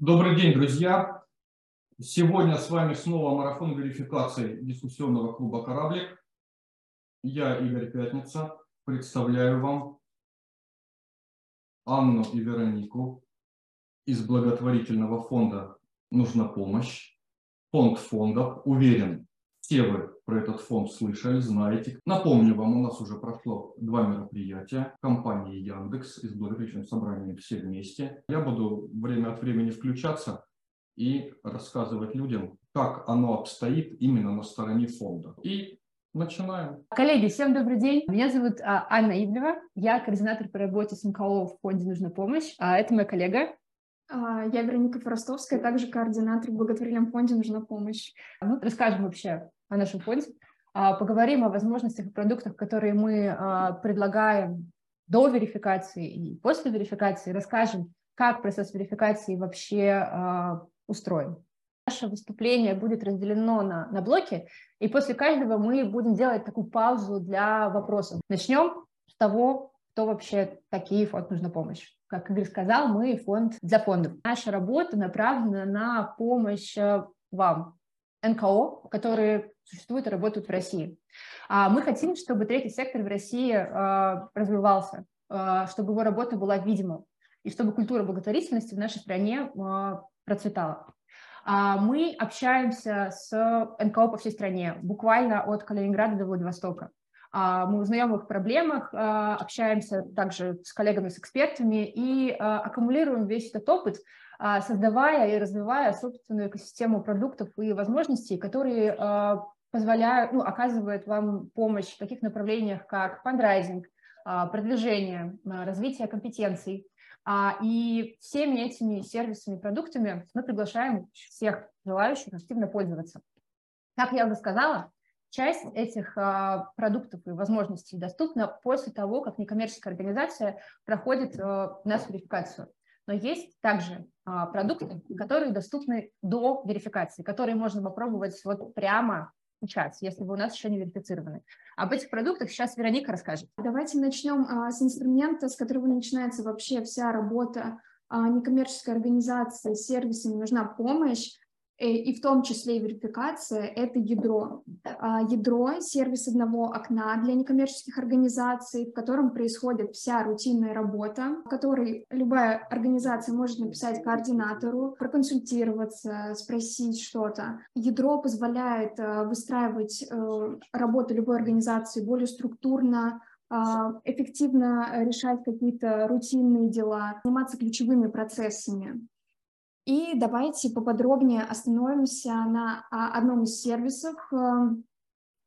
Добрый день, друзья! Сегодня с вами снова марафон верификации дискуссионного клуба «Кораблик». Я, Игорь Пятница, представляю вам Анну и Веронику из благотворительного фонда «Нужна помощь». Фонд фондов. Уверен, все вы про этот фонд слышали, знаете. Напомню вам, у нас уже прошло два мероприятия компании Яндекс и с благотворительным собранием все вместе. Я буду время от времени включаться и рассказывать людям, как оно обстоит именно на стороне фонда. И начинаем. Коллеги, всем добрый день. Меня зовут а, Анна Ивлева. Я координатор по работе с МКО в фонде «Нужна помощь». А это моя коллега а, я Вероника Форостовская, также координатор в благотворительном фонде «Нужна помощь». Ну, расскажем вообще о нашем фонде, а, поговорим о возможностях и продуктах, которые мы а, предлагаем до верификации и после верификации, расскажем, как процесс верификации вообще устроен. Наше выступление будет разделено на, на блоки, и после каждого мы будем делать такую паузу для вопросов. Начнем с того, кто вообще такие фонд «Нужна помощь». Как Игорь сказал, мы фонд для фондов. Наша работа направлена на помощь вам, НКО, которые существуют и работают в России. А мы хотим, чтобы третий сектор в России э, развивался, э, чтобы его работа была видима, и чтобы культура благотворительности в нашей стране процветала. А мы общаемся с НКО по всей стране, буквально от Калининграда до Владивостока. А, мы узнаем их проблемах, общаемся также с коллегами, с экспертами и аккумулируем весь этот опыт, создавая и развивая собственную экосистему продуктов и возможностей, которые позволяют, ну, оказывают вам помощь в таких направлениях, как фандрайзинг, продвижение, развитие компетенций. И всеми этими сервисами продуктами мы приглашаем всех желающих активно пользоваться. Как я уже сказала, Часть этих а, продуктов и возможностей доступна после того, как некоммерческая организация проходит а, нас верификацию. Но есть также а, продукты, которые доступны до верификации, которые можно попробовать вот прямо сейчас, если вы у нас еще не верифицированы. Об этих продуктах сейчас Вероника расскажет. Давайте начнем а, с инструмента, с которого начинается вообще вся работа а, некоммерческой организации, сервисами нужна помощь. Э, и в том числе и верификация, это ядро. А, ядро – сервис одного окна для некоммерческих организаций, в котором происходит вся рутинная работа, в которой любая организация может написать координатору, проконсультироваться, спросить что-то. Ядро позволяет э, выстраивать э, работу любой организации более структурно, а, эффективно решать какие-то рутинные дела, заниматься ключевыми процессами. И давайте поподробнее остановимся на а, одном из сервисов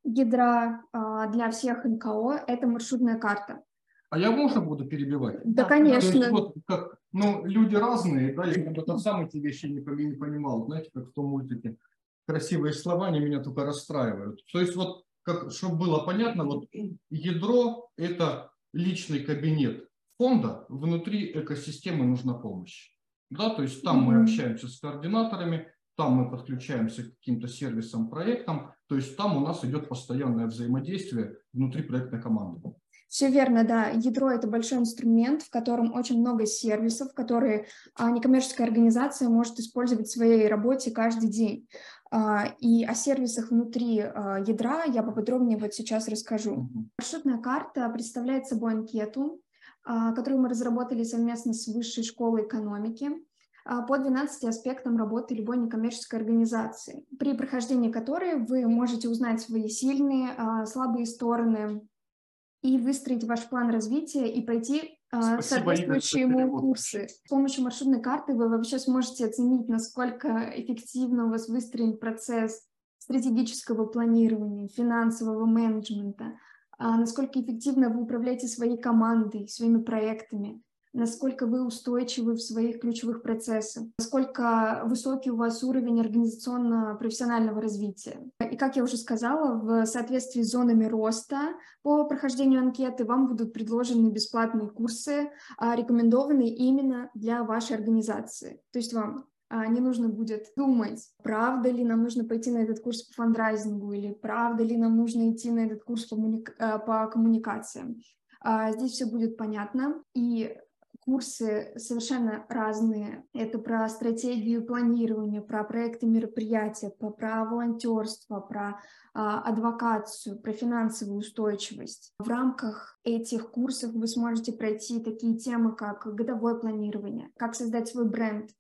ядра э, а, для всех НКО. Это маршрутная карта. А я можно буду перебивать? Да, конечно. есть, вот, как, ну, люди разные, да, я когда-то сам эти вещи не, не понимал, знаете, как в том мультике. Красивые слова, они меня только расстраивают. То есть вот, как, чтобы было понятно, вот ядро – это личный кабинет фонда, внутри экосистемы нужна помощь. Да, то есть там мы общаемся с координаторами, там мы подключаемся к каким-то сервисам, проектам, то есть там у нас идет постоянное взаимодействие внутри проектной команды. Все верно, да. Ядро – это большой инструмент, в котором очень много сервисов, которые а, некоммерческая организация может использовать в своей работе каждый день. А, и о сервисах внутри а, ядра я поподробнее вот сейчас расскажу. Маршрутная карта представляет собой анкету, которую мы разработали совместно с Высшей школой экономики а, по 12 аспектам работы любой некоммерческой организации, при прохождении которой вы можете узнать свои сильные, а, слабые стороны и выстроить ваш план развития и пройти Спасибо, соответствующие ему курсы. С помощью маршрутной карты вы вообще сможете оценить, насколько эффективно у вас выстроен процесс стратегического планирования, финансового менеджмента, а, насколько эффективно вы управляете своей командой, своими проектами, насколько вы устойчивы в своих ключевых процессах, насколько высокий у вас уровень организационно-профессионального развития. И, как я уже сказала, в соответствии с зонами роста по прохождению анкеты вам будут предложены бесплатные курсы, а, рекомендованные именно для вашей организации. То есть вам а, не нужно будет думать, правда ли нам нужно пойти на этот курс по фандрайзингу или правда ли нам нужно идти на этот курс по, коммуника- по коммуникациям. А, здесь все будет понятно, и курсы совершенно разные. Это про стратегию планирования, про проекты мероприятия, про, про волонтерство, про а, адвокацию, про финансовую устойчивость. В рамках этих курсов вы сможете пройти такие темы, как годовое планирование, как создать свой бренд, а,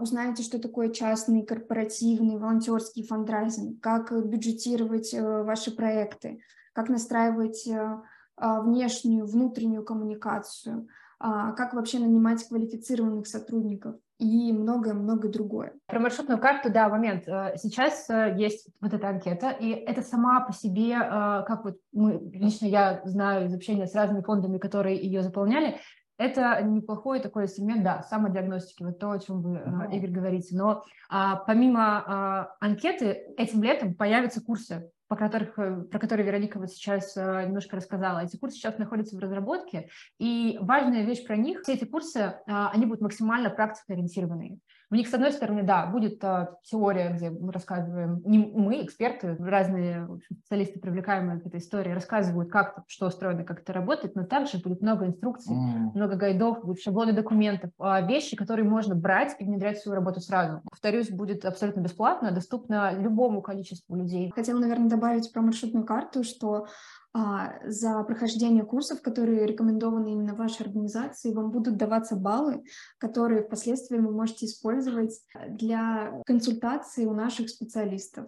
узнаете, что такое частный, корпоративный, волонтерский фандрайзинг, как бюджетировать э, ваши проекты, как настраивать э, а, внешнюю, внутреннюю коммуникацию, а, как вообще нанимать квалифицированных сотрудников и многое-многое другое. Про маршрутную карту, да, момент. Э, сейчас есть вот эта анкета, и это сама по себе, как вот мы, лично я знаю из общения с разными фондами, которые ее заполняли, это неплохой такой инструмент, да, самодиагностики, вот то, о чем вы, mm-hmm. Игорь, говорите. Но а, помимо а, анкеты, этим летом появятся курсы по которых, э, про которые Вероника вот сейчас э, немножко рассказала. Эти курсы сейчас находятся в разработке, и важная вещь про них, все эти курсы, а, они будут максимально практикоориентированные. В них, с одной стороны, да, будет а, теория, где мы рассказываем, не мы, эксперты, разные общем, специалисты, привлекаемые к этой истории, рассказывают, как что устроено, как это работает, но также будет много инструкций, mm. много гайдов, будут шаблоны документов, а, вещи, которые можно брать и внедрять в свою работу сразу. Повторюсь, будет абсолютно бесплатно, доступно любому количеству людей. Хотела, наверное, добавить про маршрутную карту, что за прохождение курсов, которые рекомендованы именно вашей организации, вам будут даваться баллы, которые впоследствии вы можете использовать для консультации у наших специалистов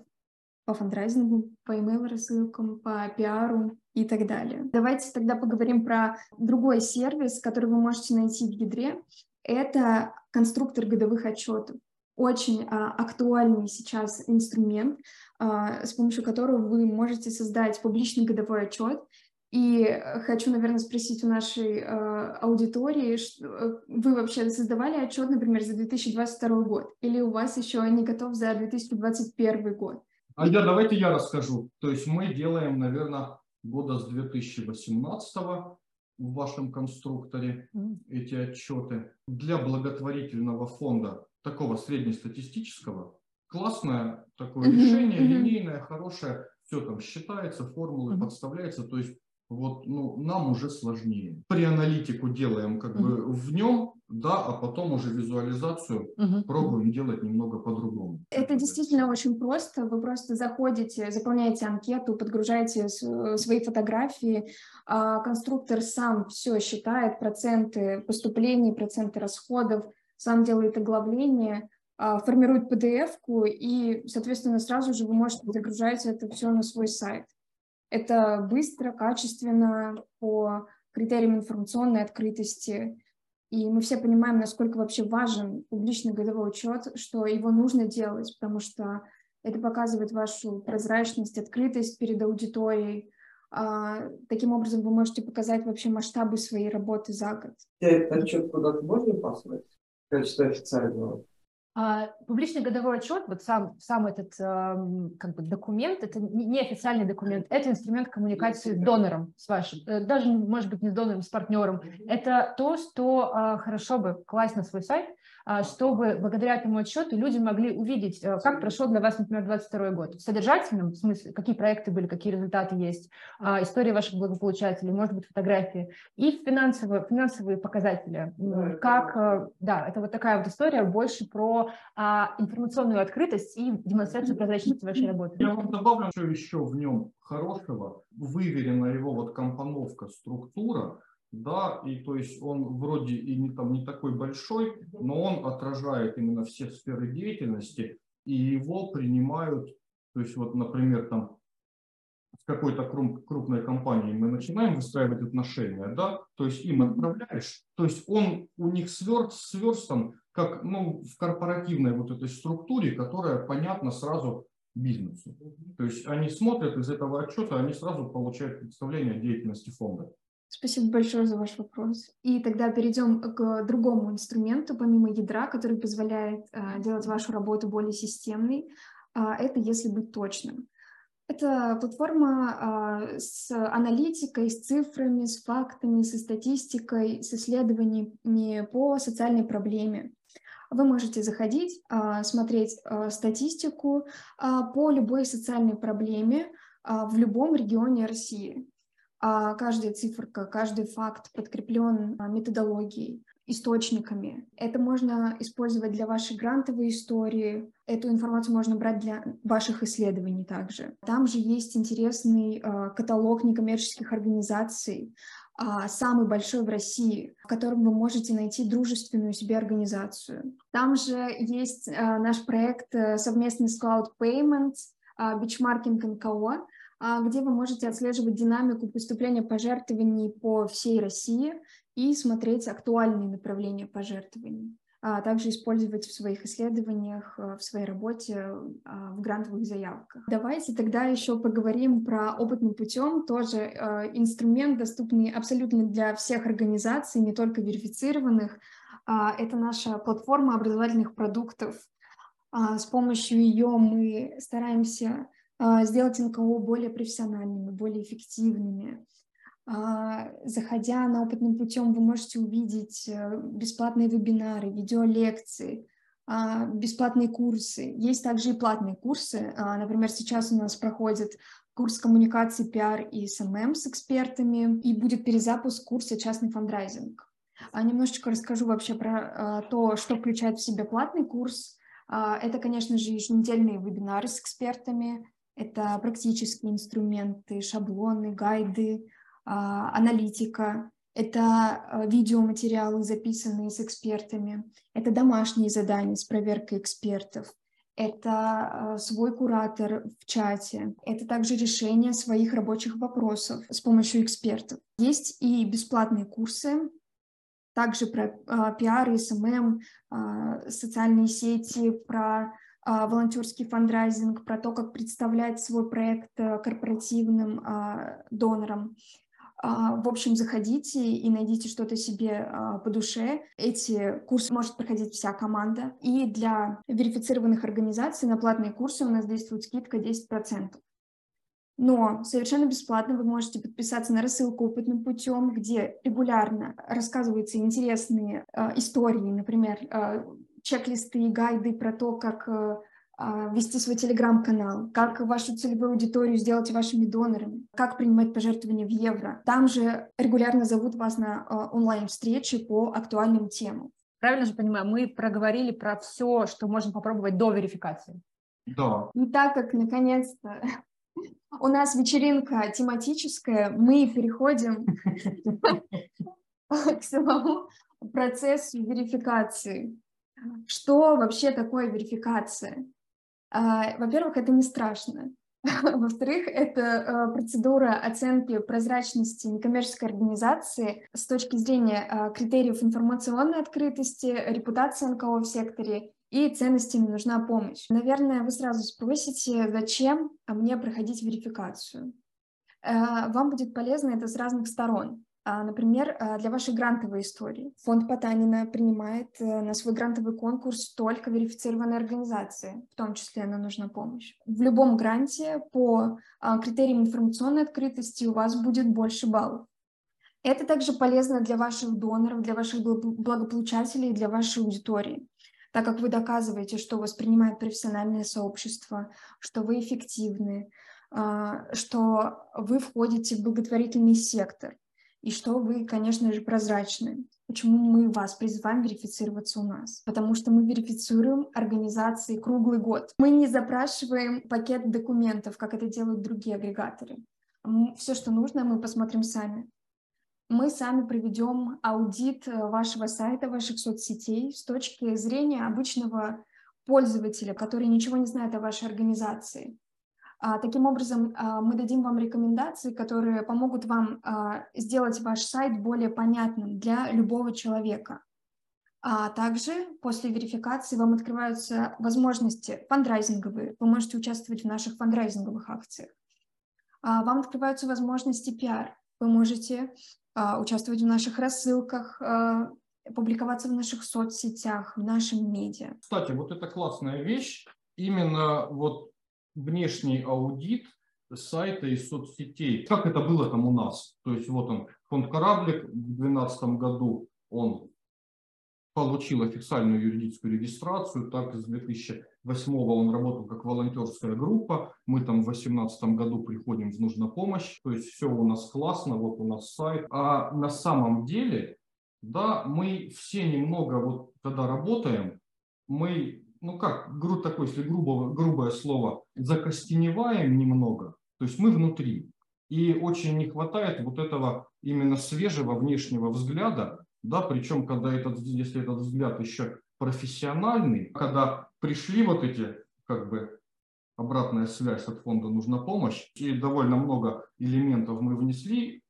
по фандрайзингу, по email рассылкам, по пиару и так далее. Давайте тогда поговорим про другой сервис, который вы можете найти в ядре. Это конструктор годовых отчетов очень а, актуальный сейчас инструмент, а, с помощью которого вы можете создать публичный годовой отчет. И хочу, наверное, спросить у нашей а, аудитории, э, вы вообще создавали отчет, например, за 2022 год, или у вас еще не готов за 2021 год? А я давайте я расскажу. То есть мы делаем, наверное, года с 2018 в вашем конструкторе эти отчеты. Для благотворительного фонда такого среднестатистического, классное такое mm-hmm. решение, mm-hmm. линейное, хорошее, все там считается, формулы mm-hmm. подставляется, то есть вот ну, нам уже сложнее. При аналитику делаем как mm-hmm. бы в нем, да, а потом уже визуализацию mm-hmm. пробуем делать немного по-другому. Это действительно очень просто. Вы просто заходите, заполняете анкету, подгружаете свои фотографии, а конструктор сам все считает, проценты поступлений, проценты расходов, сам делает оглавление, формирует PDF-ку, и, соответственно, сразу же вы можете загружать это все на свой сайт. Это быстро, качественно, по критериям информационной открытости. И мы все понимаем, насколько вообще важен публичный годовой учет, что его нужно делать, потому что это показывает вашу прозрачность, открытость перед аудиторией. А, таким образом, вы можете показать вообще масштабы своей работы за год. Этот отчет куда-то можно послать? качестве официального? А, публичный годовой отчет, вот сам, сам этот эм, как бы документ, это не официальный документ, это инструмент коммуникации с донором, с вашим, э, даже, может быть, не с донором, с партнером. Это то, что а, хорошо бы класть на свой сайт, чтобы благодаря этому отчету люди могли увидеть, э, как прошел для вас, например, 2022 год. В содержательном смысле, какие проекты были, какие результаты есть, а, история ваших благополучателей, может быть, фотографии, и финансовые, финансовые показатели. Как, э, да, это вот такая вот история больше про а, информационную открытость и демонстрацию прозрачности вашей работы. Я вам добавлю, что еще в нем хорошего, выверена его вот компоновка, структура, да, и то есть он вроде и не, там, не такой большой, но он отражает именно все сферы деятельности, и его принимают, то есть вот, например, там с какой-то крупной компанией мы начинаем выстраивать отношения, да, то есть им отправляешь, то есть он у них сверст, сверстан как ну, в корпоративной вот этой структуре, которая понятна сразу бизнесу. То есть они смотрят из этого отчета, они сразу получают представление о деятельности фонда. Спасибо большое за ваш вопрос. И тогда перейдем к другому инструменту, помимо ядра, который позволяет э, делать вашу работу более системной. Э, это если быть точным. Это платформа э, с аналитикой, с цифрами, с фактами, со статистикой, с исследованиями по социальной проблеме. Вы можете заходить, смотреть статистику по любой социальной проблеме в любом регионе России. А каждая циферка, каждый факт подкреплен а, методологией, источниками. Это можно использовать для вашей грантовой истории. Эту информацию можно брать для ваших исследований также. Там же есть интересный э, каталог некоммерческих организаций, самый большой в России, в котором вы можете найти дружественную себе организацию. Там же есть наш проект э, совместный с Cloud Payments, Benchmarking НКО, где вы можете отслеживать динамику поступления пожертвований по всей России и смотреть актуальные направления пожертвований, а также использовать в своих исследованиях, э, в своей работе, а, в грантовых заявках. Давайте тогда еще поговорим про опытным путем, тоже э, инструмент, доступный абсолютно для всех организаций, не только верифицированных. А, это наша платформа образовательных продуктов. А, с помощью ее мы стараемся сделать НКО более профессиональными, более эффективными, а, заходя на «Опытным путем», вы можете увидеть э, бесплатные вебинары, видеолекции, а, бесплатные курсы. Есть также и платные курсы. А, например, сейчас у нас проходит курс коммуникации, пиар и SMM с экспертами, и будет перезапуск курса «Частный фандрайзинг». Немножечко расскажу вообще про то, что включает в себя платный курс. Это, конечно же, еженедельные вебинары с экспертами, это практические инструменты, шаблоны, гайды, а, аналитика, это а, видеоматериалы, записанные с экспертами, это домашние задания с проверкой экспертов, это а, свой куратор в чате, это также решение своих рабочих вопросов с помощью экспертов. Есть и бесплатные курсы, также про пиар, SMM, социальные сети, про волонтерский фандрайзинг, про то, как представлять свой проект э, корпоративным э, донорам. А, в общем, заходите и найдите что-то себе а, по душе. Эти курсы может проходить вся команда. И для верифицированных организаций на платные курсы у нас действует скидка 10%. Но совершенно бесплатно вы можете подписаться на рассылку опытным путем, где регулярно рассказываются интересные э, истории, например, э, чек-листы и гайды про то, как э, а, вести свой телеграм-канал, как вашу целевую аудиторию сделать вашими донорами, как принимать пожертвования в евро. Там же регулярно зовут вас на а, онлайн-встречи по актуальным темам. Правильно же понимаю, мы проговорили про все, что можно попробовать до верификации. Да. И так как, наконец-то, у нас вечеринка тематическая, мы переходим к самому процессу верификации. Что вообще такое верификация? А, во-первых, это не страшно. Во-вторых, это э, процедура оценки прозрачности некоммерческой организации с точки зрения а, критериев информационной открытости, репутации НКО в секторе и ценностями нужна помощь. Наверное, вы сразу спросите, зачем мне проходить верификацию. Э, вам будет полезно это с разных сторон. А, например, а, для вашей грантовой истории. Фонд Потанина принимает э, на свой грантовый конкурс только верифицированные организации, в том числе нам нужна помощь. В любом гранте по а, критериям информационной открытости у вас будет больше баллов. Это также полезно для ваших доноров, для ваших благополучателей, для вашей аудитории, так как вы доказываете, что воспринимает профессиональное сообщество, что вы эффективны, что вы входите в благотворительный сектор и что вы, конечно же, прозрачны. Почему мы вас призываем верифицироваться у нас? Потому что мы верифицируем организации круглый год. Мы не запрашиваем пакет документов, как это делают другие агрегаторы. Все, что нужно, мы посмотрим сами. Мы сами проведем аудит э, вашего сайта, ваших соцсетей с точки зрения обычного пользователя, который ничего не знает о вашей организации. А, таким образом, а, мы дадим вам рекомендации, которые помогут вам а, сделать ваш сайт более понятным для любого человека. А также после верификации вам открываются возможности фандрайзинговые. Вы можете участвовать в наших фандрайзинговых акциях. Вам открываются возможности пиар. Вы можете участвовать в наших рассылках, публиковаться в наших соцсетях, в нашем медиа. Кстати, вот это классная вещь. Именно вот внешний аудит сайта и соцсетей. Как это было там у нас? То есть вот он, фонд «Кораблик» в 2012 году, он получил официальную юридическую регистрацию, так с 2008 он работал как волонтерская группа, мы там в 2018 году приходим в нужна помощь, то есть все у нас классно, вот у нас сайт. А на самом деле, да, мы все немного, вот когда работаем, мы, ну как, гру, такое, если грубо, грубое слово, закостеневаем немного, то есть мы внутри. И очень не хватает вот этого именно свежего внешнего взгляда, да, причем когда этот, если этот взгляд еще профессиональный, когда пришли вот эти, как бы, обратная связь от фонда «Нужна помощь», и довольно много элементов мы внесли,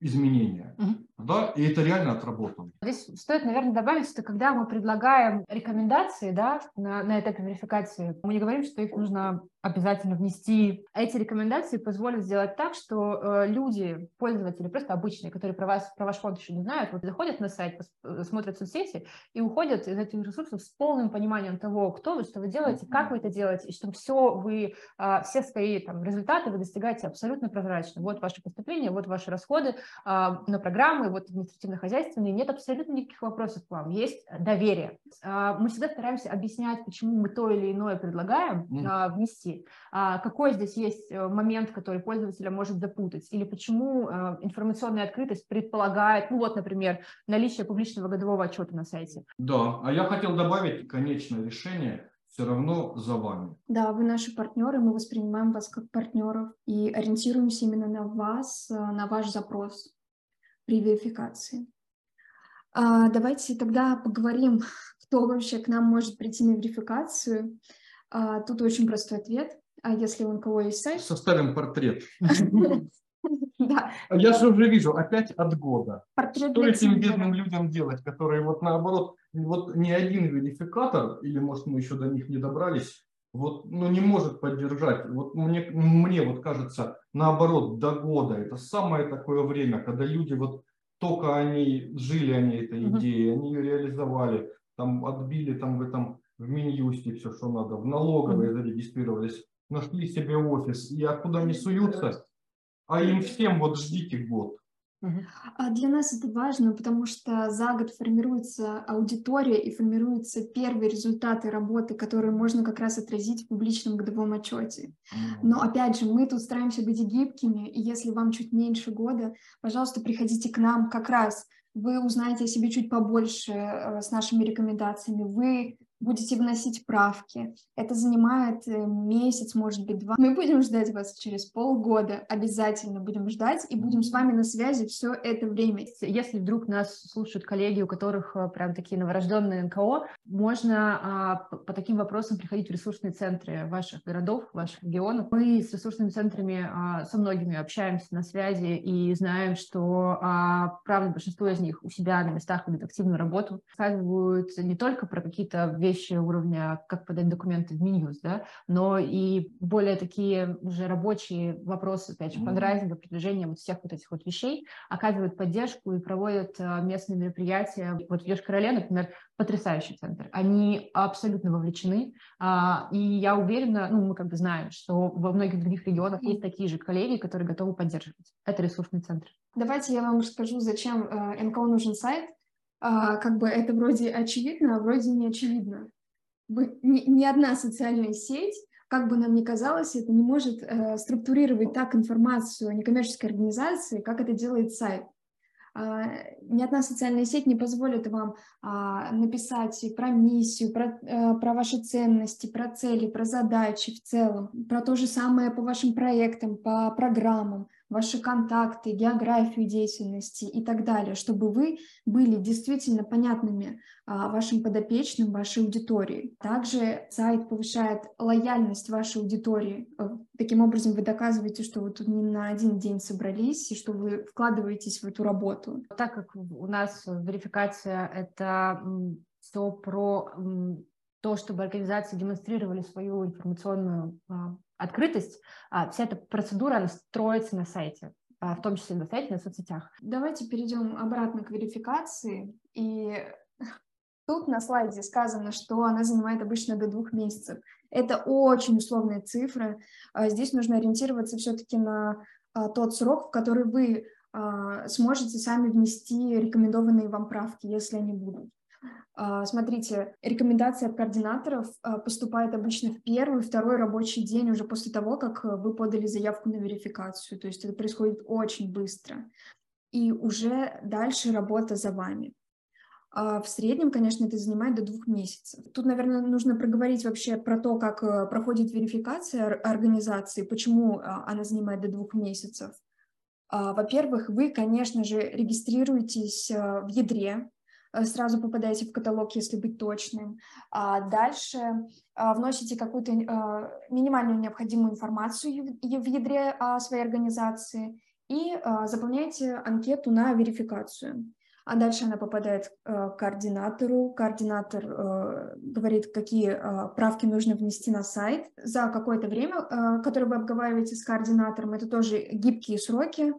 изменения, угу. Да, и это реально отработано. Здесь стоит, наверное, добавить, что когда мы предлагаем рекомендации, да, на, на этапе верификации, мы не говорим, что их нужно обязательно внести. Эти рекомендации позволят сделать так, что э, люди, пользователи, просто обычные, которые про вас, про ваш фонд еще не знают, вот заходят на сайт, э, смотрят соцсети и уходят из этих ресурсов с полным пониманием того, кто вы, что вы делаете, как вы это делаете, и что все вы, э, все свои там результаты вы достигаете абсолютно прозрачно. Вот ваши поступления, вот ваши расходы э, на программы, вот административно-хозяйственные, нет абсолютно никаких вопросов к вам, есть доверие. Э, мы всегда стараемся объяснять, почему мы то или иное предлагаем э, внести, а какой здесь есть э, момент, который пользователя может запутать, или почему э, информационная открытость предполагает, ну вот, например, наличие публичного годового отчета на сайте. Да, а я хотел добавить конечное решение все равно за вами. Да, вы наши партнеры, мы воспринимаем вас как партнеров и ориентируемся именно на вас, э, на ваш запрос при верификации. А, давайте тогда поговорим, кто вообще к нам может прийти на верификацию. А, тут очень простой ответ. А если у кого есть сайт? Составим портрет. Да. Я же уже вижу, опять от года. Портрет Что этим бедным людям делать, которые вот наоборот, вот ни один верификатор, или может мы еще до них не добрались, вот, ну, не может поддержать. Вот мне, мне вот кажется, наоборот, до года. Это самое такое время, когда люди вот только они жили они этой идеей, они ее реализовали, там отбили там в этом в Минюсте все, что надо, в налоговой зарегистрировались, нашли себе офис, и откуда не суются, а им всем вот ждите год. А для нас это важно, потому что за год формируется аудитория и формируются первые результаты работы, которые можно как раз отразить в публичном годовом отчете. Но опять же, мы тут стараемся быть гибкими, и если вам чуть меньше года, пожалуйста, приходите к нам как раз. Вы узнаете о себе чуть побольше э, с нашими рекомендациями. Вы будете вносить правки. Это занимает э, месяц, может быть, два. Мы будем ждать вас через полгода, обязательно будем ждать и будем с вами на связи все это время. Если вдруг нас слушают коллеги, у которых э, прям такие новорожденные НКО, можно а, по таким вопросам приходить в ресурсные центры ваших городов, ваших регионов. Мы с ресурсными центрами а, со многими общаемся на связи и знаем, что, а, правда, большинство из них у себя на местах ведут активную работу, рассказывают не только про какие-то вещи, вещи уровня, как подать документы в Минюс, да, но и более такие уже рабочие вопросы, опять же, фандрайзинга, продвижения вот всех вот этих вот вещей, оказывают поддержку и проводят а, местные мероприятия. Вот в Йошкар-Оле, например, потрясающий центр. Они абсолютно вовлечены, а, и я уверена, ну, мы как бы знаем, что во многих других регионах есть такие же коллеги, которые готовы поддерживать. Это ресурсный центр. Давайте я вам расскажу, зачем э, НКО нужен сайт а, как бы это вроде очевидно, а вроде не очевидно. Ни, ни одна социальная сеть, как бы нам ни казалось, это не может э, структурировать так информацию некоммерческой организации, как это делает сайт. А, ни одна социальная сеть не позволит вам а, написать про миссию, про, э, про ваши ценности, про цели, про задачи в целом, про то же самое по вашим проектам, по программам, ваши контакты, географию деятельности и так далее, чтобы вы были действительно понятными а, вашим подопечным, вашей аудитории. Также сайт повышает лояльность вашей аудитории. Э, таким образом, вы доказываете, что вы тут не на один день собрались и что вы вкладываетесь в эту работу. Так как у нас верификация — это все про то, чтобы организации демонстрировали свою информационную а, открытость, а, вся эта процедура, она строится на сайте, а, в том числе на сайте, на соцсетях. Давайте перейдем обратно к верификации. И тут на слайде сказано, что она занимает обычно до двух месяцев. Это очень условные цифры. А, здесь нужно ориентироваться все-таки на тот срок, в который вы сможете сами внести рекомендованные вам правки, если они будут. А, смотрите, рекомендация от координаторов а, поступает обычно в первый, второй рабочий день уже после того, как э, вы подали заявку на верификацию. То есть это происходит очень быстро. И уже дальше работа за вами. А в среднем, конечно, это занимает до двух месяцев. Тут, наверное, нужно проговорить вообще про то, как э, проходит верификация организации, почему она занимает до двух месяцев. Во-первых, вы, конечно же, регистрируетесь в ядре сразу попадаете в каталог, если быть точным. А дальше а, вносите какую-то а, минимальную необходимую информацию в ядре своей организации и а, заполняете анкету на верификацию. А дальше она попадает к координатору. Координатор э, говорит, какие э, правки нужно внести на сайт за какое-то время, э, которое вы обговариваете с координатором. Это тоже гибкие сроки.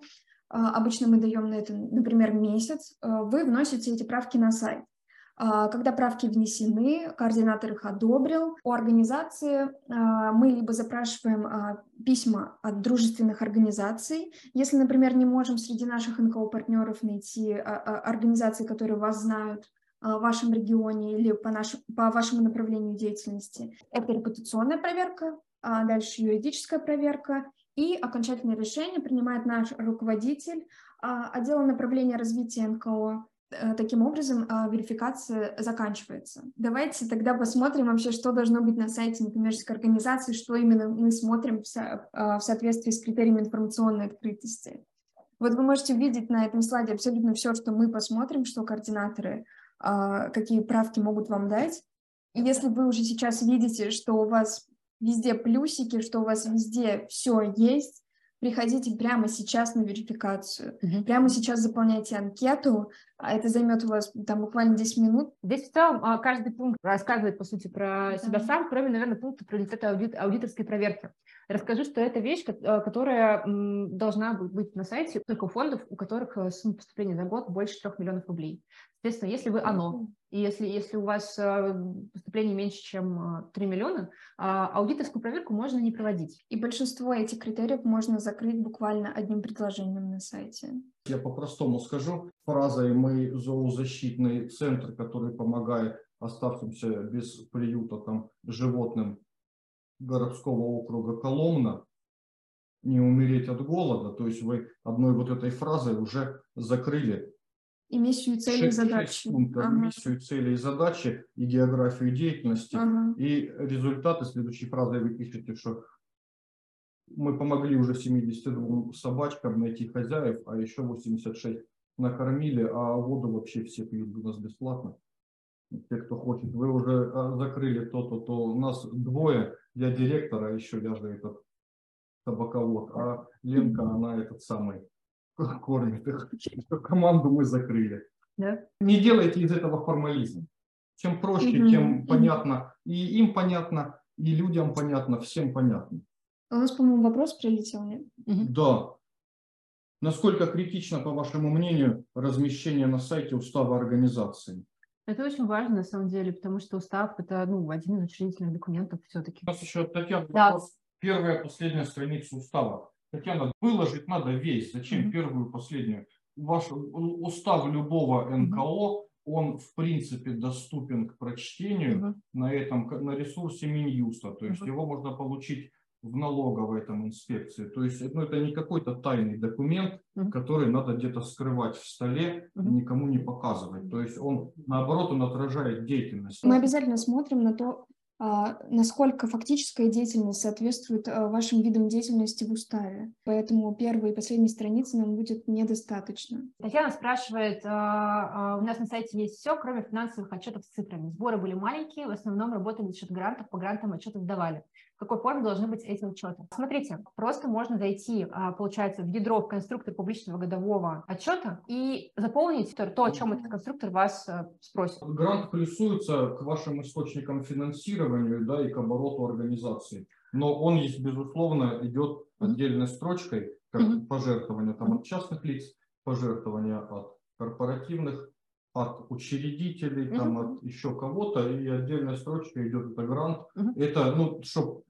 А, обычно мы даем на это, например, месяц, а, вы вносите эти правки на сайт. А, когда правки внесены, координатор их одобрил, у организации мы либо запрашиваем письма от дружественных организаций, если, например, не можем среди наших НКО-партнеров найти организации, которые вас знают, в вашем регионе или по, нашему, по вашему направлению деятельности. Это репутационная проверка, дальше юридическая проверка и окончательное решение принимает наш руководитель а, отдела направления развития НКО. Э, таким образом, а, верификация заканчивается. Давайте тогда посмотрим вообще, что должно быть на сайте некоммерческой организации, что именно мы смотрим в а, соответствии с критериями информационной открытости. Вот вы можете видеть на этом слайде абсолютно все, что мы посмотрим, что координаторы, какие правки могут вам дать. Если вы уже сейчас видите, что у вас везде плюсики, что у вас везде все есть. Приходите прямо сейчас на верификацию. Угу. Прямо сейчас заполняйте анкету. А это займет у вас там буквально 10 минут. Здесь в целом а, каждый пункт рассказывает, по сути, про да. себя сам, кроме, наверное, пункта результаты аудит, аудиторской проверки. Расскажу, что это вещь, э, которая должна быть на сайте только у фондов, у которых э, сумма поступления за год больше 3 миллионов рублей. Соответственно, если вы оно, и если, если у вас э, поступление меньше, чем 3 миллиона, а, аудиторскую проверку можно не проводить. И большинство этих критериев можно закрыть буквально одним предложением на сайте. Я по-простому скажу. Фразой «мы зоозащитный центр, который помогает оставшимся без приюта там, животным городского округа Коломна не умереть от голода. То есть вы одной вот этой фразой уже закрыли и миссию, цели, и задачи. Пунктов, ага. Миссию, цели и задачи, и географию деятельности. Ага. И результаты следующей фразой вы пишете, что мы помогли уже 72 собачкам найти хозяев, а еще 86 накормили, а воду вообще все пьют у нас бесплатно. Те, кто хочет. Вы уже а, закрыли то-то, то. У нас двое я директор, а еще я же этот табаковод, а Ленка, она этот самый кормит их. Команду мы закрыли. Да? Не делайте из этого формализм. Чем проще, угу. тем понятно. И им понятно, и людям понятно, всем понятно. А у нас, по-моему, вопрос прилетел, нет? Угу. Да. Насколько критично, по вашему мнению, размещение на сайте устава организации? Это очень важно, на самом деле, потому что устав – это ну, один из учредительных документов все-таки. У нас еще, Татьяна, да. вопрос. Первая, последняя страница устава. Татьяна, выложить надо весь. Зачем mm-hmm. первую, последнюю? Ваш устав любого НКО, mm-hmm. он в принципе доступен к прочтению mm-hmm. на этом на ресурсе Минюста. То есть mm-hmm. его можно получить в налоговой там инспекции. То есть ну, это не какой-то тайный документ, uh-huh. который надо где-то скрывать в столе uh-huh. и никому не показывать. То есть он, наоборот, он отражает деятельность. Мы обязательно смотрим на то, насколько фактическая деятельность соответствует а, вашим видам деятельности в уставе. Поэтому первой и последней страницы нам будет недостаточно. Татьяна спрашивает, а, у нас на сайте есть все, кроме финансовых отчетов с цифрами. Сборы были маленькие, в основном работали за счет грантов, по грантам отчеты сдавали какой форме должны быть эти учеты. Смотрите, просто можно зайти, а, получается, в ядро, в конструктор публичного годового отчета и заполнить то, о чем этот конструктор вас э, спросит. Грант плюсуется к вашим источникам финансирования да, и к обороту организации. Но он есть, безусловно, идет отдельной строчкой, как mm-hmm. пожертвования там, от частных лиц, пожертвования от корпоративных от учредителей, uh-huh. там, от еще кого-то, и отдельная строчка идет это грант. Uh-huh. Это, ну, чтобы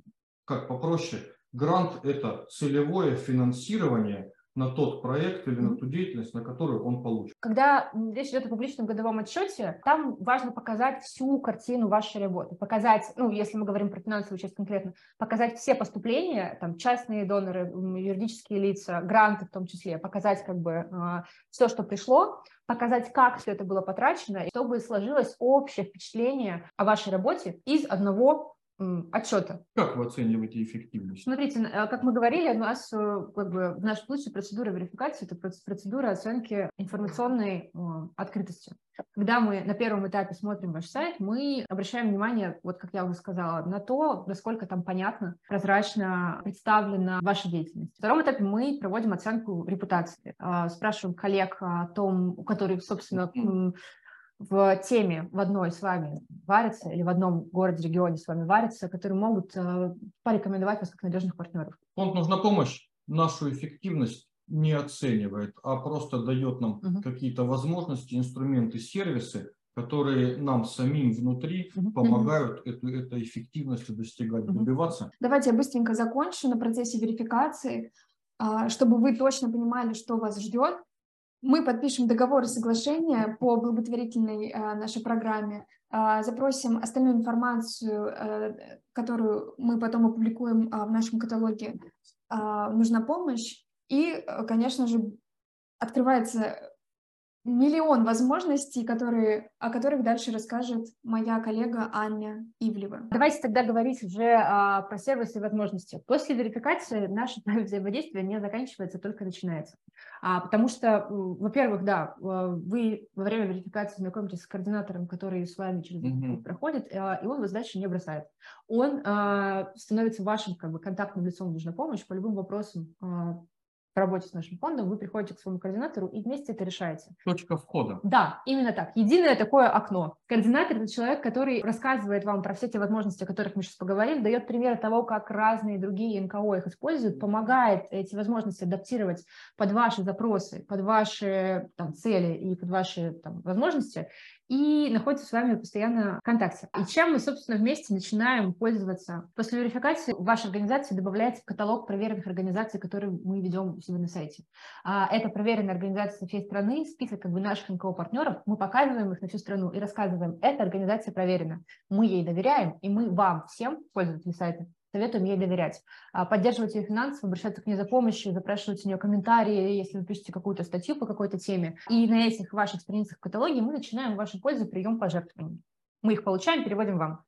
как попроще, грант – это целевое финансирование на тот проект или на ту деятельность, на которую он получит. Когда речь идет о публичном годовом отчете, там важно показать всю картину вашей работы, показать, ну, если мы говорим про финансовую часть конкретно, показать все поступления, там, частные доноры, юридические лица, гранты в том числе, показать как бы э, все, что пришло, показать, как все это было потрачено, чтобы сложилось общее впечатление о вашей работе из одного отчета. Как вы оцениваете эффективность? Смотрите, э, как мы говорили, у нас э, как бы, в нашем случае процедура верификации – это процедура оценки информационной э, открытости. Когда мы на первом этапе смотрим ваш сайт, мы обращаем внимание, вот как я уже сказала, на то, насколько там понятно, прозрачно представлена ваша деятельность. На втором этапе мы проводим оценку репутации. Спрашиваем коллег о том, у которых, собственно, в теме в одной с вами варятся или в одном городе, регионе с вами варятся, которые могут э, порекомендовать вас как надежных партнеров. Фонд «Нужна помощь» нашу эффективность не оценивает, а просто дает нам угу. какие-то возможности, инструменты, сервисы, которые нам самим внутри угу. помогают эту, этой эффективности достигать, угу. добиваться. Давайте я быстренько закончу на процессе верификации, а, чтобы вы точно понимали, что вас ждет мы подпишем договор и соглашение по благотворительной э, нашей программе, э, запросим остальную информацию, э, которую мы потом опубликуем в нашем каталоге «Нужна помощь». И, конечно же, открывается миллион возможностей, которые, о которых дальше расскажет моя коллега Аня Ивлева. Давайте тогда говорить уже а, про сервисы и возможности. После верификации наше взаимодействие не заканчивается, только начинается. А, потому что, во-первых, да, а, вы во время верификации знакомитесь с координатором, который с вами через mm-hmm. проходит, а, и он вас дальше не бросает. Он а, становится вашим как бы, контактным лицом, нужна помощь по любым вопросам а, в работе с нашим фондом, вы приходите к своему координатору и вместе это решаете. Точка входа. Да, именно так. Единое такое окно. Координатор – это человек, который рассказывает вам про все те возможности, о которых мы сейчас поговорили, дает примеры того, как разные другие НКО их используют, помогает эти возможности адаптировать под ваши запросы, под ваши там, цели и под ваши там, возможности и находится с вами постоянно в контакте. И чем мы, собственно, вместе начинаем пользоваться? После верификации вашей организации добавляется в каталог проверенных организаций, которые мы ведем у себя на сайте. А, это проверенные организации со всей страны, список как бы наших НКО-партнеров, мы показываем их на всю страну и рассказываем, эта организация проверена, мы ей доверяем, и мы вам всем, пользователи сайта, советуем ей доверять. А, поддерживать ее финансово, обращаться к ней за помощью, запрашивать у нее комментарии, если вы пишете какую-то статью по какой-то теме. И на этих ваших страницах в каталоге мы начинаем в вашу пользу прием пожертвований. Мы их получаем, переводим вам.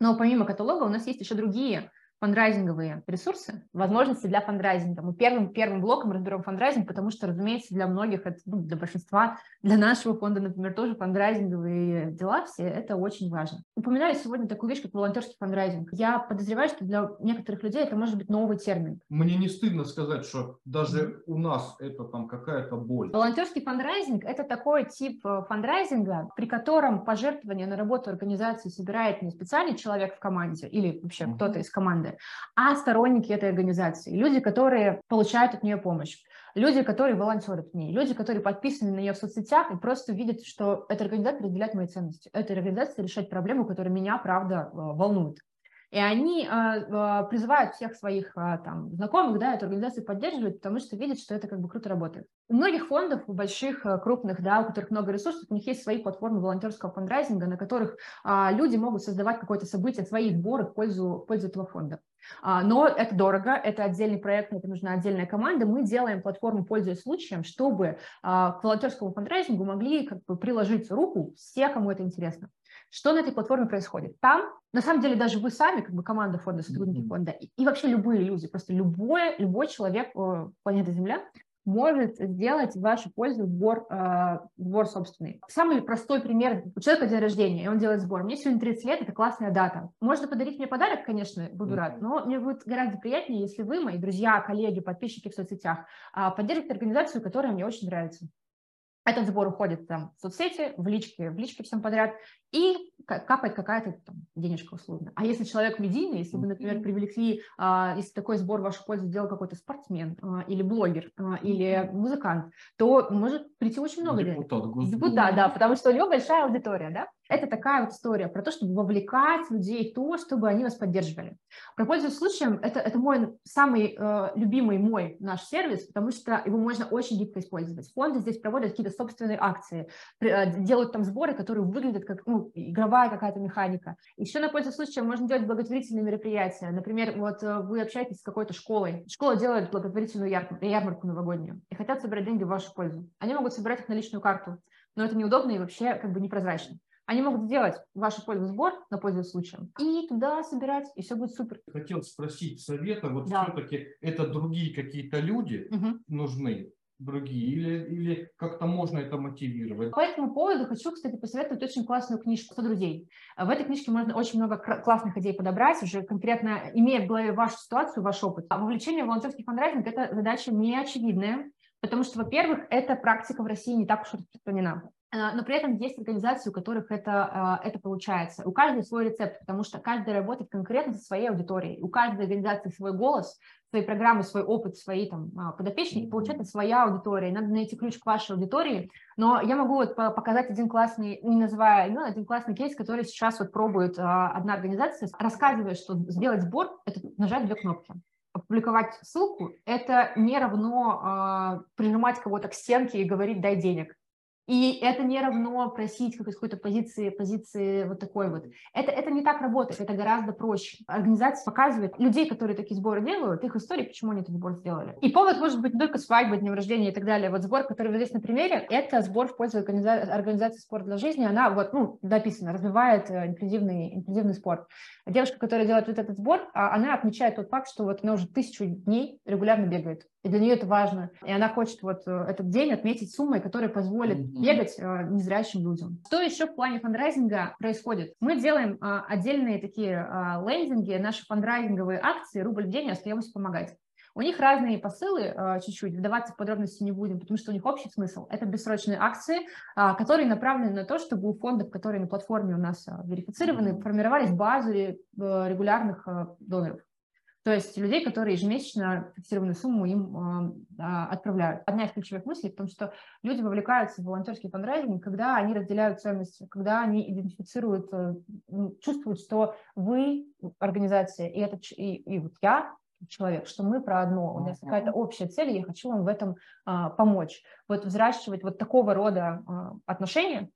Но помимо каталога у нас есть еще другие фандрайзинговые ресурсы, возможности для фандрайзинга. Мы первым, первым блоком разберем фандрайзинг, потому что, разумеется, для многих, это, ну, для большинства, для нашего фонда, например, тоже фандрайзинговые дела все, это очень важно. Упоминаю сегодня такую вещь, как волонтерский фандрайзинг. Я подозреваю, что для некоторых людей это может быть новый термин. Мне не стыдно сказать, что даже у нас это там какая-то боль. Волонтерский фандрайзинг – это такой тип э, фандрайзинга, при котором пожертвование на работу организации собирает не специальный человек в команде или вообще uh-huh. кто-то из команды, а сторонники этой организации, люди, которые получают от нее помощь, люди, которые волонтерят в ней, люди, которые подписаны на нее в соцсетях и просто видят, что эта организация разделяет мои ценности, эта организация решает проблему, которая меня, правда, э, волнует. И они а, а, призывают всех своих а, там, знакомых, да, эту организацию поддерживать, потому что видят, что это как бы круто работает. У многих фондов, у больших, крупных, да, у которых много ресурсов, у них есть свои платформы волонтерского фандрайзинга, на которых люди могут создавать какое-то событие, свои сборы в пользу, в пользу этого фонда. Но это дорого, это отдельный проект, это нужна отдельная команда. Мы делаем платформу, пользуясь случаем, чтобы к волонтерскому фандрайзингу могли как бы приложить руку все, кому это интересно. Что на этой платформе происходит? Там, на самом деле, даже вы сами, как бы команда фонда, сотрудники фонда, и, и вообще любые люди, просто любой, любой человек э, планеты Земля может сделать в вашу пользу сбор, э, сбор собственный. Самый простой пример. У человека день рождения, и он делает сбор. Мне сегодня 30 лет, это классная дата. Можно подарить мне подарок, конечно, буду рад, но мне будет гораздо приятнее, если вы, мои друзья, коллеги, подписчики в соцсетях, э, поддержите организацию, которая мне очень нравится. Этот сбор уходит там в соцсети, в личке, в личке всем подряд, и капает какая-то там денежка условно. А если человек медийный, если вы, например, привлекли, а, если такой сбор в вашу пользу сделал какой-то спортсмен а, или блогер а, или музыкант, то может прийти очень много Депутат, денег. Депутат, да, потому что у него большая аудитория, да. Это такая вот история про то, чтобы вовлекать людей в то, чтобы они вас поддерживали. Про пользуясь случаем, это, это мой самый э, любимый мой наш сервис, потому что его можно очень гибко использовать. Фонды здесь проводят какие-то собственные акции, э, делают там сборы, которые выглядят как ну, игровая какая-то механика. Еще на пользу случая можно делать благотворительные мероприятия. Например, вот э, вы общаетесь с какой-то школой. Школа делает благотворительную ярмарку, ярмарку новогоднюю и хотят собирать деньги в вашу пользу. Они могут собирать их на личную карту, но это неудобно и вообще как бы непрозрачно. Они могут сделать вашу пользу сбор на пользу случаем и туда собирать, и все будет супер. Хотел спросить совета, вот Да. все-таки это другие какие-то люди Мгм. нужны, другие, или, или как-то можно это мотивировать? По этому поводу хочу, кстати, посоветовать очень классную книжку «100 друзей». В этой книжке можно очень много классных идей подобрать, уже конкретно имея в голове вашу ситуацию, ваш опыт. А вовлечение в волонтерский фандрайзинг – это задача неочевидная, потому что, во-первых, эта практика в России не так уж распространена. А, Но при этом есть организации, у которых это, а, это получается. У каждой свой рецепт, потому что каждый работает конкретно со своей аудиторией. У каждой организации свой голос, свои программы, свой опыт, свои там а, подопечные, и получается своя аудитория. Надо найти ключ к вашей аудитории. Но я могу вот по- показать один классный, не называя имен, один классный кейс, который сейчас вот пробует а, одна организация, рассказывая, что сделать сбор – это нажать две кнопки. Опубликовать ссылку – это не равно а, прижимать кого-то к стенке и говорить «дай денег». И это не равно просить какой- какой-то позиции, позиции вот такой вот. Это, это не так работает, это гораздо проще. Организация показывает людей, которые такие сборы делают, их истории, почему они этот сбор сделали. И повод может быть не только свадьба, днем рождения и так далее. Вот сбор, который вы здесь на примере, это сбор в пользу организа- организации «Спорт для жизни». Она вот, ну, написано, развивает э, инклюзивный, инклюзивный спорт. Девушка, которая делает вот этот сбор, а, она отмечает тот факт, что вот она уже тысячу дней регулярно бегает. И для нее это важно. И она хочет вот э, этот день отметить суммой, которая позволит. Бегать э, незрячим людям. Что еще в плане фандрайзинга происходит? Мы делаем а, отдельные такие а, лендинги, наши фандрайзинговые акции «Рубль в день» «Остаемся помогать». У них разные посылы, а, чуть-чуть, вдаваться в подробности не будем, потому что у них общий смысл. Это бессрочные акции, которые направлены на то, чтобы у фондов, которые на платформе у нас верифицированы, формировались базы э, регулярных доноров. То есть людей, которые ежемесячно фиксированную сумму им а, а, отправляют. Одна из ключевых мыслей в том, что люди вовлекаются в волонтерский фандрайзинг, когда они разделяют ценности, когда они идентифицируют, э, ну, чувствуют, что вы, организация, и, это, и, и вот я, человек, что мы про одно, у нас какая-то общая цель, и я хочу вам в этом а, помочь. Вот взращивать вот такого рода а, отношения,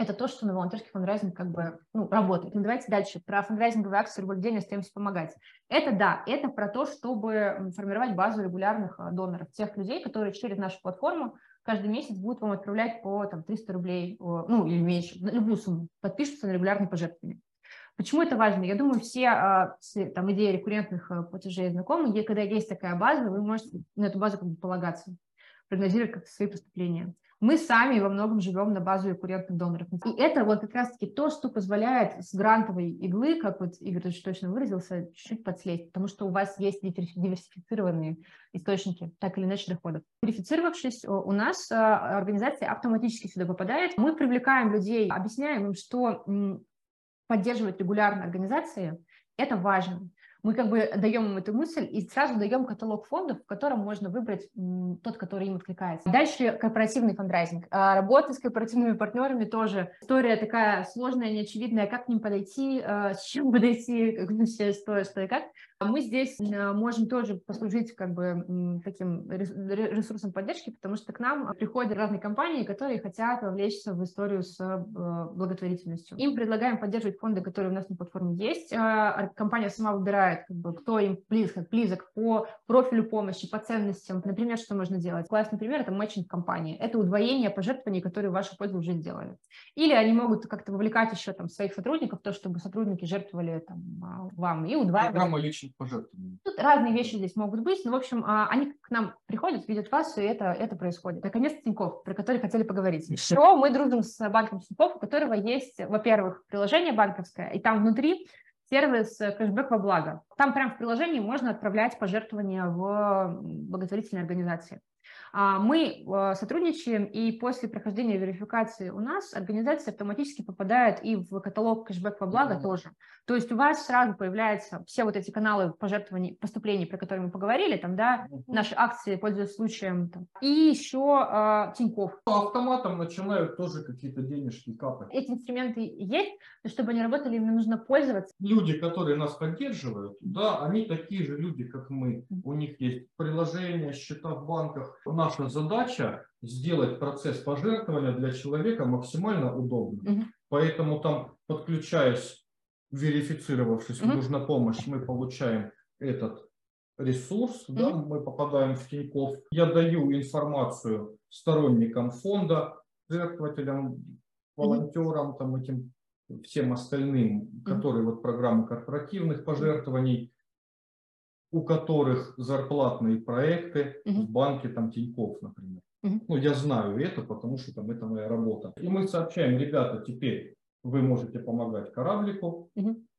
это то, что на волонтерский фандрайзинг как бы ну, работает. Ну, давайте дальше. Про фандрайзинговые акции «Рубль в день» остаемся помогать. Это да, это про то, чтобы формировать базу регулярных а, доноров, тех людей, которые через нашу платформу каждый месяц будут вам отправлять по там, 300 рублей, ну или меньше, любую сумму, подпишутся на регулярные пожертвования. Почему это важно? Я думаю, все а, там, идеей рекуррентных а, платежей знакомы. И Когда есть такая база, вы можете на эту базу как бы полагаться, прогнозировать как свои поступления. Мы сами во многом живем на базу рекуррентных доноров. И это вот как раз-таки то, что позволяет с грантовой иглы, как вот Игорь очень точно выразился, чуть-чуть подслезть, потому что у вас есть диверси- диверсифицированные источники, так или иначе, доходов. Верифицировавшись, у нас а, организация автоматически сюда попадает. Мы привлекаем людей, объясняем им, что поддерживать регулярно организации – это важно. Мы как бы даем им эту мысль и сразу даем каталог фондов, в котором можно выбрать тот, который им откликается. Дальше корпоративный фандрайзинг. А, Работа с корпоративными партнерами тоже история такая сложная, неочевидная, как к ним подойти, а, с чем подойти, как вообще что, что и как. А Мы здесь а, можем тоже послужить как бы таким рес- ре- ресурсом поддержки, потому что к нам приходят разные компании, которые хотят вовлечься в историю с э, благотворительностью. Им предлагаем поддерживать фонды, которые у нас на платформе есть. А, Компания сама выбирает, как бы, кто им близко, близок по профилю помощи, по ценностям. Например, что можно делать? Классный пример – это матчинг компании. Это удвоение пожертвований, которые в вашу пользу уже сделали. Или они могут как-то вовлекать еще там своих сотрудников, то, чтобы сотрудники жертвовали там, а, вам и удваивать. Программа личных пожертвований. Тут разные вещи здесь могут быть, но, в общем, а, они к нам приходят, видят вас, и это, это происходит. Наконец, Тинькофф, про который хотели поговорить. Еще мы дружим с банком Тинькофф, у которого есть, во-первых, приложение банковское, и там внутри сервис кэшбэк во благо. Там прямо в приложении можно отправлять пожертвования в благотворительные организации. А, мы э, сотрудничаем, и после прохождения верификации у нас организация автоматически попадает и в каталог кэшбэк во благо mm-hmm. тоже. То есть у вас сразу появляются все вот эти каналы пожертвований, поступлений, про которые мы поговорили, там, да, mm-hmm. наши акции, пользуясь случаем, там, и еще э, Тинькофф. Автоматом начинают тоже какие-то денежки капать. Эти инструменты есть, но чтобы они работали, им нужно пользоваться. Люди, которые нас поддерживают, да, они такие же люди, как мы. У них есть приложения, счета в банках. Наша задача сделать процесс пожертвования для человека максимально удобным. Угу. Поэтому там, подключаясь, верифицировавшись, угу. нужна помощь, мы получаем этот ресурс, угу. да, мы попадаем в Тинькофф. Я даю информацию сторонникам фонда, жертвователям, волонтерам, там этим всем остальным, которые вот программы корпоративных пожертвований, у которых зарплатные проекты в банке там Тинькофф, например. Ну, я знаю это, потому что там это моя работа. И мы сообщаем, ребята, теперь вы можете помогать кораблику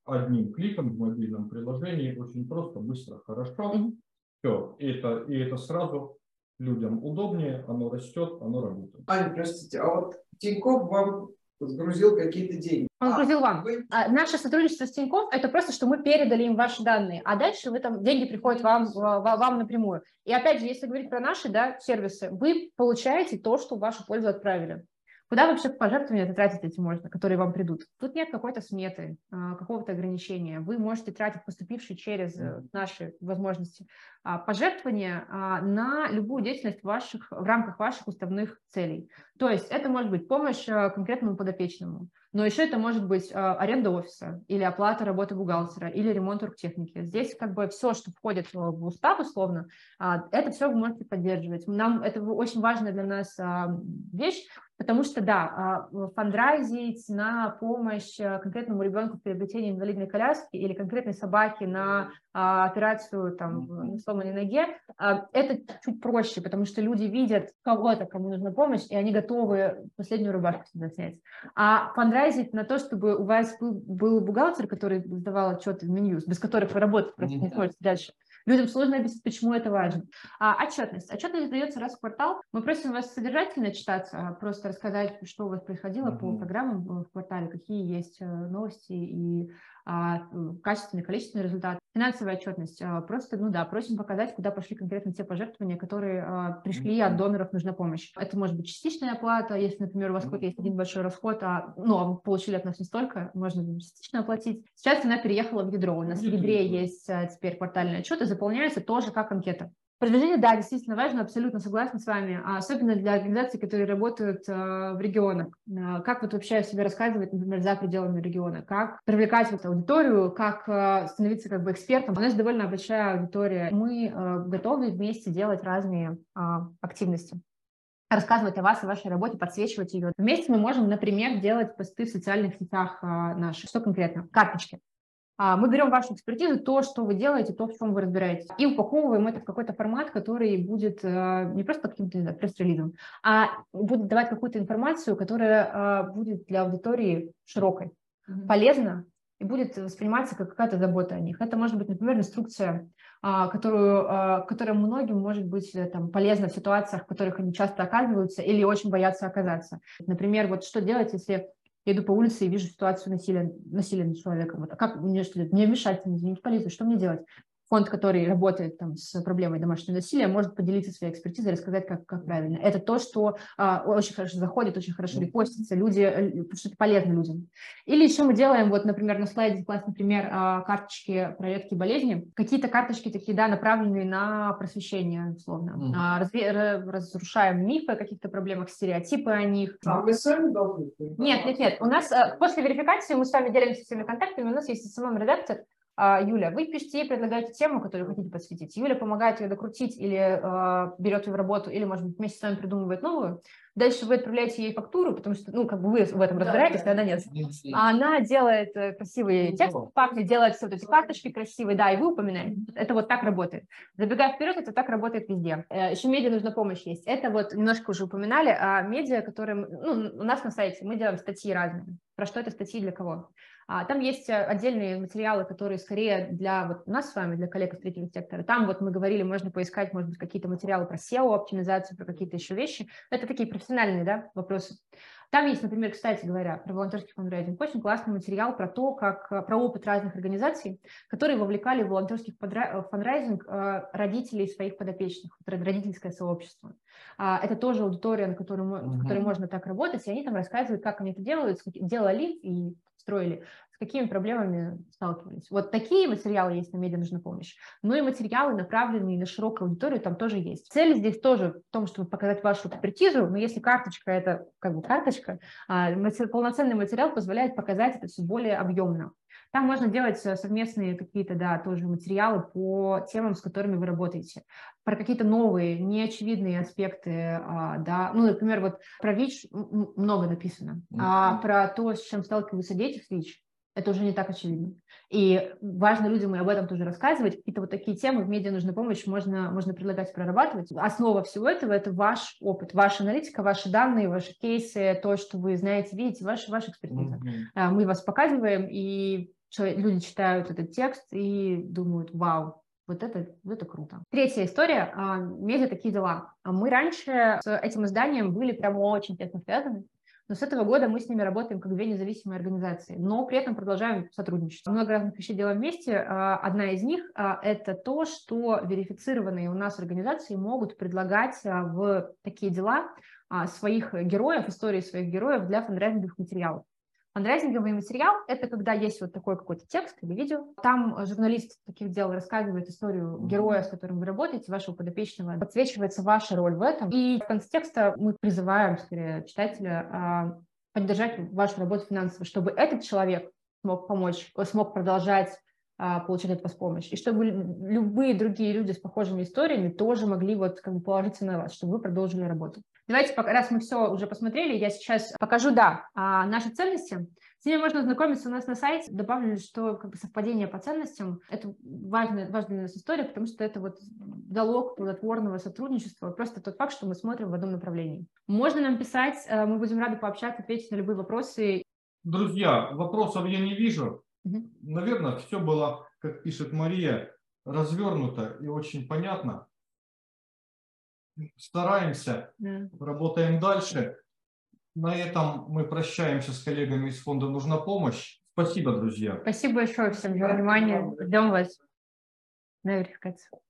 одним кликом в мобильном приложении, очень просто, быстро, хорошо. Все, и это, и это сразу людям удобнее, оно растет, оно работает. Аня, простите, а вот Тинькофф вам сгрузил какие-то деньги. Он грузил вам. Вы... А, наше сотрудничество с Тинькофф – это просто, что мы передали им ваши данные, а дальше вы там деньги приходят вам, вам напрямую. И опять же, если говорить про наши да, сервисы, вы получаете то, что в вашу пользу отправили. Куда вообще пожертвования тратить эти можно, которые вам придут? Тут нет какой-то сметы, а, какого-то ограничения. Вы можете тратить поступившие через э, наши возможности а, пожертвования а, на любую деятельность ваших, в рамках ваших уставных целей. То есть это может быть помощь конкретному подопечному, но еще это может быть аренда офиса или оплата работы бухгалтера или ремонт оргтехники. Здесь как бы все, что входит в устав условно, это все вы можете поддерживать. Нам это очень важная для нас вещь, Потому что, да, а, фандрайзить на помощь э, конкретному ребенку в приобретении инвалидной коляски или конкретной собаке на а, операцию там, на сломанной ноге, а, это чуть проще, потому что люди видят кого-то, кому нужна помощь, и они готовы последнюю рубашку сюда снять. А фандрайзить на то, чтобы у вас был, был бухгалтер, который сдавал отчеты в меню, без которых вы работать просто не сможете дальше, Людям сложно объяснить, почему это важно. А, отчетность. Отчетность дается раз в квартал. Мы просим вас содержательно читаться, а просто рассказать, что у вас происходило mm-hmm. по программам в квартале, какие есть э, новости и а, качественный, количественный результат. Финансовая отчетность. А, просто, ну да, просим показать, куда пошли конкретно те пожертвования, которые а, пришли от доноров, нужна помощь. Это может быть частичная оплата, если, например, у вас какой-то есть один большой расход, а, ну, а вы получили от нас не столько, можно частично оплатить. Сейчас она переехала в ядро. У нас в ядре есть теперь квартальный отчет и заполняется тоже как анкета. Продвижение, да, действительно важно, абсолютно согласна с вами, а особенно для организаций, которые работают э, в регионах. Э, как вот вообще о себе рассказывать, например, за пределами региона, как привлекать вот аудиторию, как э, становиться как бы экспертом. У нас довольно большая аудитория. Мы готовы вместе делать разные э, активности рассказывать о вас, о вашей работе, подсвечивать ее. Вместе мы можем, например, делать посты в социальных сетях э, наших. Что конкретно? Карточки. А, мы берем вашу экспертизу, то, что вы делаете, то, в чем вы разбираетесь, и упаковываем это в какой-то формат, который будет э, не просто каким-то пресс-релизом, а будет давать какую-то информацию, которая э, будет для аудитории широкой, mm-hmm. полезна и будет восприниматься как какая-то забота о них. Это может быть, например, инструкция, а, которую, а, которая многим может быть э, там, полезна в ситуациях, в которых они часто оказываются или очень боятся оказаться. Например, вот что делать, если я иду по улице и вижу ситуацию насилия, насилия над человеком. Вот, а как мне что? Мне вмешаться, извините, в полицию, что мне делать? Фонд, который работает там, с проблемой домашнего насилия, может поделиться своей экспертизой, рассказать, как, как правильно. Это то, что а, очень хорошо заходит, очень хорошо репостится, люди, э, потому что это полезно людям. Или еще мы делаем, вот, например, на слайде классный пример а, карточки проверки болезни. Какие-то карточки такие, да, направленные на просвещение, условно. Mm. А, разве, разрушаем мифы о каких-то проблемах, стереотипы о них. А вы сами должны? Нет, нет, нет. У нас а, после верификации мы с вами делимся всеми контактами, у нас есть самом редактор, Юля, вы пишете и предлагаете тему, которую хотите подсветить. Юля помогает ее докрутить или э, берет ее в работу, или, может быть, вместе с вами придумывает новую. Дальше вы отправляете ей фактуру, потому что, ну, как бы вы в этом разбираетесь, а она нет. А она делает э, красивые тексты, факты, делает все вот эти карточки красивые, да, и вы упоминаете. Это вот так работает. Забегая вперед, это так работает везде. Э, Еще медиа нужна помощь есть. Это вот немножко уже упоминали, а медиа, которые, ну, у нас на сайте мы делаем статьи разные. Про что это статьи, для кого? А, там есть э, отдельные материалы, которые скорее для вот нас с вами, для коллег из третьего сектора. Там вот мы говорили, можно поискать, может быть, какие-то материалы про SEO-оптимизацию, про какие-то еще вещи. Это такие профессиональные да, вопросы. Там есть, например, кстати говоря, про волонтерский фандрайзинг, очень классный материал про то, как, э, про опыт разных организаций, которые вовлекали в волонтерский э, фандрайзинг родителей своих подопечных, родительское сообщество. А, это тоже аудитория, на которой, в которой можно так работать, и они там рассказывают, как они это делают, делали и строили, с какими проблемами сталкивались. Вот такие материалы есть на медиа нужна помощь. Ну и материалы, направленные на широкую аудиторию, там тоже есть. Цель здесь тоже в том, чтобы показать вашу экспертизу, но если карточка – это как бы карточка, а полноценный материал позволяет показать это все более объемно. Там можно делать э, совместные какие-то, да, тоже материалы по темам, с которыми вы работаете, про какие-то новые, неочевидные аспекты, а, да, ну, например, вот про ВИЧ много написано, mm-hmm. а про то, с чем сталкиваются дети с ВИЧ, это уже не так очевидно. И важно людям и об этом тоже рассказывать. Какие-то вот такие темы в медиа нужна помощь можно, можно предлагать прорабатывать. Основа всего этого – это ваш опыт, ваша аналитика, ваши данные, ваши кейсы, то, что вы знаете, видите, ваша, ваша экспертиза. Mm-hmm. Мы вас показываем, и люди читают этот текст и думают, вау, вот это, это круто. Третья история. А, медиа «Такие дела». Мы раньше с этим изданием были прямо очень тесно связаны, но с этого года мы с ними работаем как две независимые организации, но при этом продолжаем сотрудничать. Много разных вещей делаем вместе. А, одна из них а, – это то, что верифицированные у нас организации могут предлагать в такие дела своих героев, истории своих героев для фандрайзинговых материалов. Фандрайзинговый материал – это когда есть вот такой какой-то текст или видео. Там журналист таких дел рассказывает историю героя, с которым вы работаете, вашего подопечного. Подсвечивается ваша роль в этом. И в конце текста мы призываем, скорее, читателя а, поддержать вашу работу финансово, чтобы этот человек смог помочь, смог продолжать а, получать от вас помощь. И чтобы любые другие люди с похожими историями тоже могли вот как бы положиться на вас, чтобы вы продолжили работу. Давайте, пока, раз мы все уже посмотрели, я сейчас покажу, да, а, наши ценности. С ними можно ознакомиться у нас на сайте. Добавлю, что как бы совпадение по ценностям – это важная, важная для нас история, потому что это вот залог плодотворного сотрудничества, просто тот факт, что мы смотрим в одном направлении. Можно нам писать, э, мы будем рады пообщаться, ответить на любые вопросы. Друзья, вопросов я не вижу. Угу. Наверное, все было, как пишет Мария, развернуто и очень понятно стараемся, да. работаем дальше. На этом мы прощаемся с коллегами из фонда «Нужна помощь». Спасибо, друзья. Спасибо большое всем за внимание. Ждем вас на верификацию.